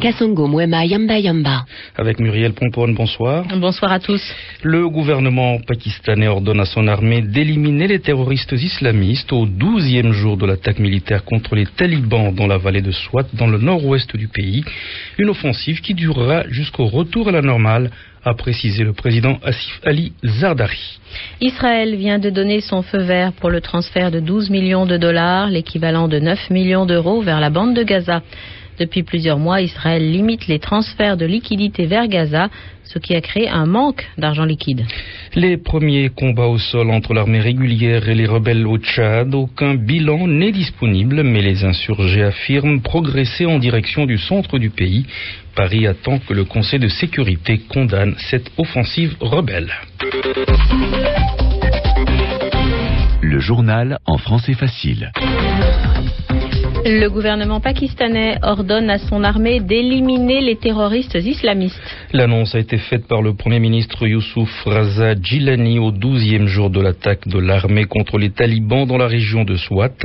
Kasongo Mwema Yamba Yamba. Avec Muriel Pomponne, bonsoir. Bonsoir à tous. Le gouvernement pakistanais ordonne à son armée d'éliminer les terroristes islamistes au douzième jour de l'attaque militaire contre les talibans dans la vallée de Swat, dans le nord-ouest du pays. Une offensive qui durera jusqu'au retour à la normale a précisé le président Asif Ali Zardari. Israël vient de donner son feu vert pour le transfert de 12 millions de dollars, l'équivalent de 9 millions d'euros, vers la bande de Gaza. Depuis plusieurs mois, Israël limite les transferts de liquidités vers Gaza, ce qui a créé un manque d'argent liquide. Les premiers combats au sol entre l'armée régulière et les rebelles au Tchad, aucun bilan n'est disponible, mais les insurgés affirment progresser en direction du centre du pays. Paris attend que le Conseil de sécurité condamne cette offensive rebelle. Le journal en français facile. Le gouvernement pakistanais ordonne à son armée d'éliminer les terroristes islamistes. L'annonce a été faite par le Premier ministre Youssouf Raza Gilani au douzième jour de l'attaque de l'armée contre les talibans dans la région de Swat.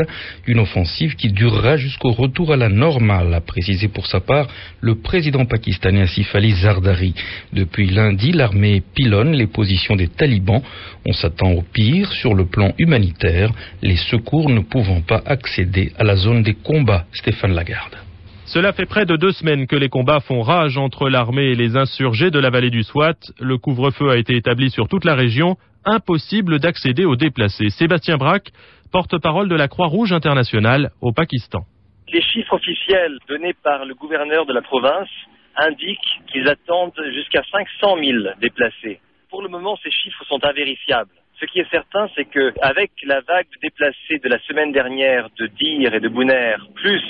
Une offensive qui durera jusqu'au retour à la normale, a précisé pour sa part le président pakistanais Asif Ali Zardari. Depuis lundi, l'armée pilonne les positions des talibans. On s'attend au pire sur le plan humanitaire, les secours ne pouvant pas accéder à la zone des combats. Stéphane Lagarde. Cela fait près de deux semaines que les combats font rage entre l'armée et les insurgés de la vallée du Swat. Le couvre-feu a été établi sur toute la région. Impossible d'accéder aux déplacés. Sébastien Braque, porte-parole de la Croix-Rouge internationale au Pakistan. Les chiffres officiels donnés par le gouverneur de la province indiquent qu'ils attendent jusqu'à 500 000 déplacés. Pour le moment, ces chiffres sont invérifiables. Ce qui est certain, c'est qu'avec la vague de déplacés de la semaine dernière de Dir et de Bouner, plus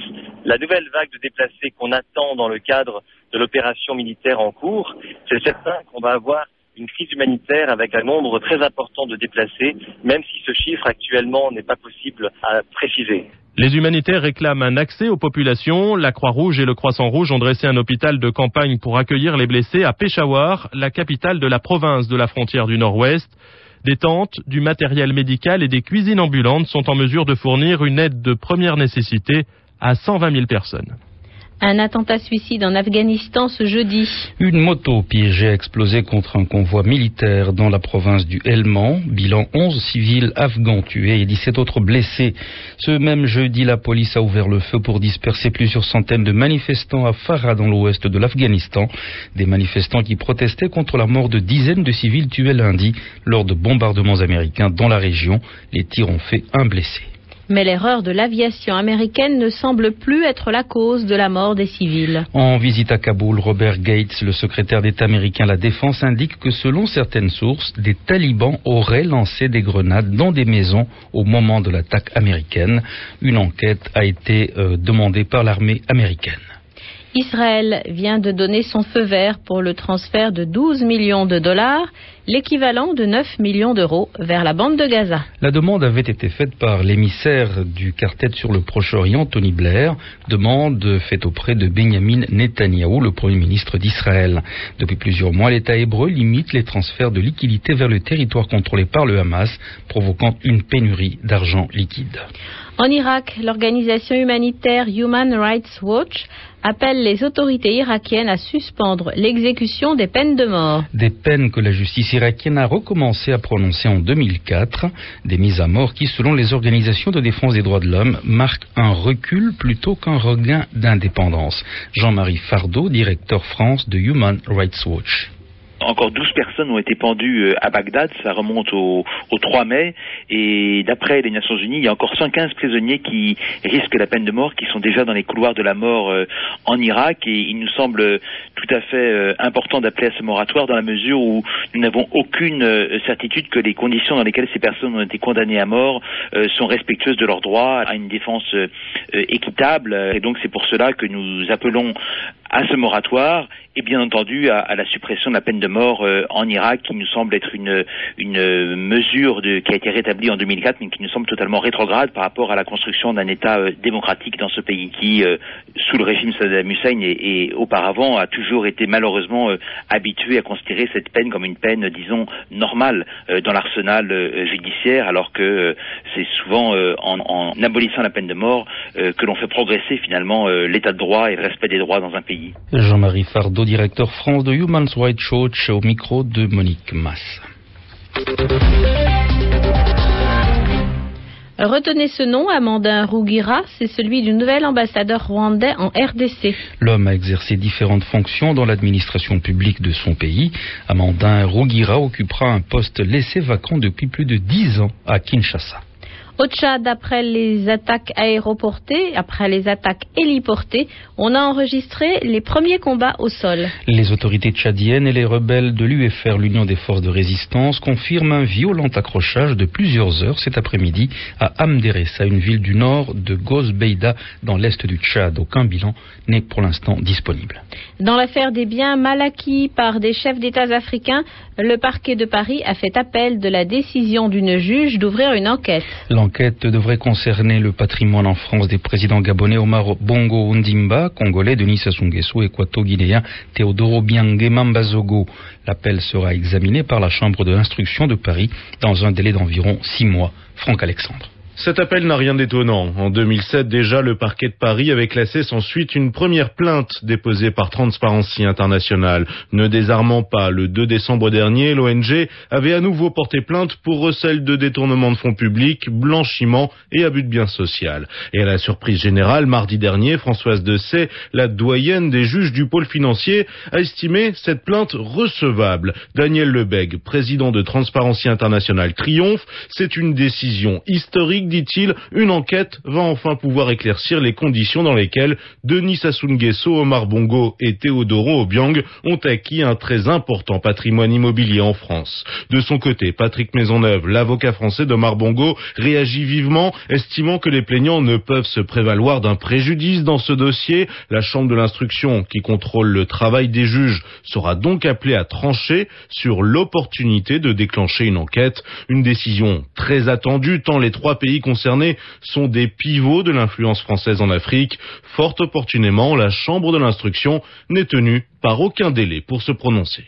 la nouvelle vague de déplacés qu'on attend dans le cadre de l'opération militaire en cours, c'est certain qu'on va avoir une crise humanitaire avec un nombre très important de déplacés, même si ce chiffre actuellement n'est pas possible à préciser. Les humanitaires réclament un accès aux populations. La Croix-Rouge et le Croissant-Rouge ont dressé un hôpital de campagne pour accueillir les blessés à Peshawar, la capitale de la province de la frontière du Nord-Ouest. Des tentes, du matériel médical et des cuisines ambulantes sont en mesure de fournir une aide de première nécessité à 120 000 personnes. Un attentat suicide en Afghanistan ce jeudi. Une moto piégée a explosé contre un convoi militaire dans la province du Helmand. Bilan 11 civils afghans tués et 17 autres blessés. Ce même jeudi, la police a ouvert le feu pour disperser plusieurs centaines de manifestants à Farah dans l'ouest de l'Afghanistan. Des manifestants qui protestaient contre la mort de dizaines de civils tués lundi lors de bombardements américains dans la région. Les tirs ont fait un blessé. Mais l'erreur de l'aviation américaine ne semble plus être la cause de la mort des civils. En visite à Kaboul, Robert Gates, le secrétaire d'État américain à la Défense, indique que selon certaines sources, des talibans auraient lancé des grenades dans des maisons au moment de l'attaque américaine. Une enquête a été euh, demandée par l'armée américaine. Israël vient de donner son feu vert pour le transfert de 12 millions de dollars, l'équivalent de 9 millions d'euros, vers la bande de Gaza. La demande avait été faite par l'émissaire du quartet sur le Proche-Orient, Tony Blair, demande faite auprès de Benjamin Netanyahou, le Premier ministre d'Israël. Depuis plusieurs mois, l'État hébreu limite les transferts de liquidités vers le territoire contrôlé par le Hamas, provoquant une pénurie d'argent liquide. En Irak, l'organisation humanitaire Human Rights Watch appelle les autorités irakiennes à suspendre l'exécution des peines de mort. Des peines que la justice irakienne a recommencé à prononcer en 2004, des mises à mort qui, selon les organisations de défense des droits de l'homme, marquent un recul plutôt qu'un regain d'indépendance. Jean-Marie Fardeau, directeur France de Human Rights Watch. Encore 12 personnes ont été pendues euh, à Bagdad, ça remonte au, au 3 mai, et d'après les Nations Unies, il y a encore 115 prisonniers qui risquent la peine de mort, qui sont déjà dans les couloirs de la mort euh, en Irak, et il nous semble tout à fait euh, important d'appeler à ce moratoire dans la mesure où nous n'avons aucune certitude que les conditions dans lesquelles ces personnes ont été condamnées à mort sont respectueuses de leurs droits à une défense équitable, et donc c'est pour cela que nous appelons à ce moratoire et bien entendu à, la suppression de la peine de mort euh, en Irak, qui nous semble être une, une mesure de, qui a été rétablie en 2004, mais qui nous semble totalement rétrograde par rapport à la construction d'un État euh, démocratique dans ce pays, qui, euh, sous le régime Saddam Hussein et, et, auparavant, a toujours été malheureusement habitué à considérer cette peine comme une peine, disons, normale dans l'arsenal judiciaire, alors que c'est souvent en, en, abolissant la peine de mort que l'on fait progresser finalement l'état de droit et le respect des droits dans un pays. Jean-Marie Fardeau directeur France de Human Rights Watch, au micro de Monique Mass. Retenez ce nom, Amandin Rougira, c'est celui du nouvel ambassadeur rwandais en RDC. L'homme a exercé différentes fonctions dans l'administration publique de son pays. Amandin Rougira occupera un poste laissé vacant depuis plus de dix ans à Kinshasa. Au Tchad, après les attaques aéroportées, après les attaques héliportées, on a enregistré les premiers combats au sol. Les autorités tchadiennes et les rebelles de l'UFR, l'Union des forces de résistance, confirment un violent accrochage de plusieurs heures cet après-midi à Amderessa, une ville du nord de Gozbeida, dans l'est du Tchad. Aucun bilan n'est pour l'instant disponible. Dans l'affaire des biens mal acquis par des chefs d'État africains, le parquet de Paris a fait appel de la décision d'une juge d'ouvrir une enquête. L'enquête devrait concerner le patrimoine en France des présidents gabonais Omar Bongo Ondimba, congolais Denis Sassou Nguesso et guinéen Teodoro Biangue Mambazogo. L'appel sera examiné par la Chambre de l'instruction de Paris dans un délai d'environ six mois. Franck Alexandre. Cet appel n'a rien d'étonnant. En 2007, déjà, le parquet de Paris avait classé sans suite une première plainte déposée par Transparency International. Ne désarmant pas, le 2 décembre dernier, l'ONG avait à nouveau porté plainte pour recel de détournement de fonds publics, blanchiment et abus de biens social. Et à la surprise générale, mardi dernier, Françoise Dessay, la doyenne des juges du pôle financier, a estimé cette plainte recevable. Daniel Lebeg, président de Transparency International, triomphe. C'est une décision historique dit-il, une enquête va enfin pouvoir éclaircir les conditions dans lesquelles Denis Sassou Nguesso, Omar Bongo et Théodoro Obiang ont acquis un très important patrimoine immobilier en France. De son côté, Patrick Maisonneuve, l'avocat français d'Omar Bongo, réagit vivement, estimant que les plaignants ne peuvent se prévaloir d'un préjudice dans ce dossier. La Chambre de l'instruction, qui contrôle le travail des juges, sera donc appelée à trancher sur l'opportunité de déclencher une enquête. Une décision très attendue tant les trois pays concernés sont des pivots de l'influence française en Afrique. Fort opportunément, la Chambre de l'instruction n'est tenue par aucun délai pour se prononcer.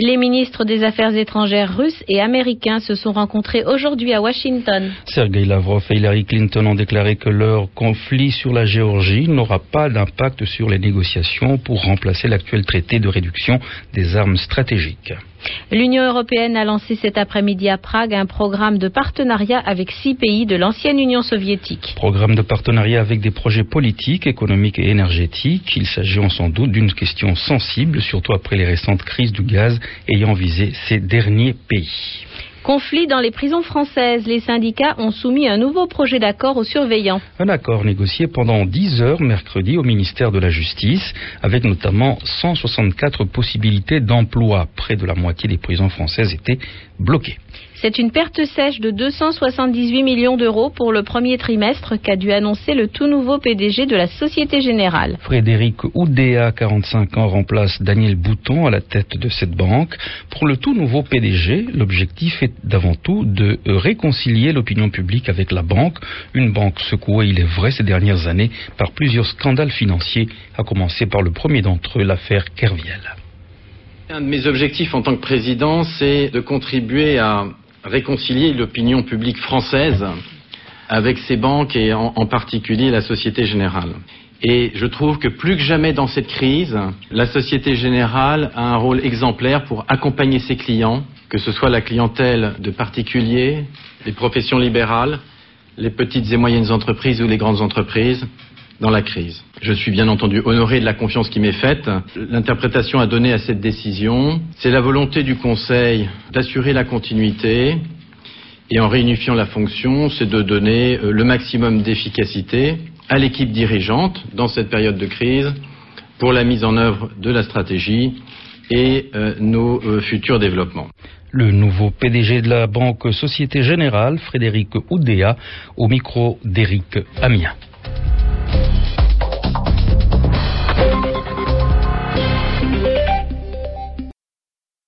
Les ministres des Affaires étrangères russes et américains se sont rencontrés aujourd'hui à Washington. Sergei Lavrov et Hillary Clinton ont déclaré que leur conflit sur la Géorgie n'aura pas d'impact sur les négociations pour remplacer l'actuel traité de réduction des armes stratégiques. L'Union européenne a lancé cet après-midi à Prague un programme de partenariat avec six pays de l'ancienne Union soviétique. Programme de partenariat avec des projets politiques, économiques et énergétiques. Il s'agit sans doute d'une question sensible, surtout après les récentes crises du gaz ayant visé ces derniers pays. Conflit dans les prisons françaises. Les syndicats ont soumis un nouveau projet d'accord aux surveillants. Un accord négocié pendant 10 heures mercredi au ministère de la Justice, avec notamment 164 possibilités d'emploi. Près de la moitié des prisons françaises étaient bloquées. C'est une perte sèche de 278 millions d'euros pour le premier trimestre qu'a dû annoncer le tout nouveau PDG de la Société Générale. Frédéric Oudéa, 45 ans, remplace Daniel Bouton à la tête de cette banque. Pour le tout nouveau PDG, l'objectif est d'avant tout de réconcilier l'opinion publique avec la banque, une banque secouée, il est vrai, ces dernières années par plusieurs scandales financiers, à commencer par le premier d'entre eux, l'affaire Kerviel. Un de mes objectifs en tant que président, c'est de contribuer à réconcilier l'opinion publique française avec ses banques et en, particulier la Société Générale. Et je trouve que plus que jamais dans cette crise, la Société Générale a un rôle exemplaire pour accompagner ses clients, que ce soit la clientèle de particuliers, les professions libérales, les petites et moyennes entreprises ou les grandes entreprises, dans la crise. Je suis bien entendu honoré de la confiance qui m'est faite. L'interprétation à donner à cette décision, c'est la volonté du Conseil d'assurer la continuité et en réunifiant la fonction, c'est de donner euh, le maximum d'efficacité à l'équipe dirigeante dans cette période de crise pour la mise en œuvre de la stratégie et euh, nos euh, futurs développements. Le nouveau PDG de la Banque Société Générale, Frédéric Oudéa, au micro d'Éric Amien.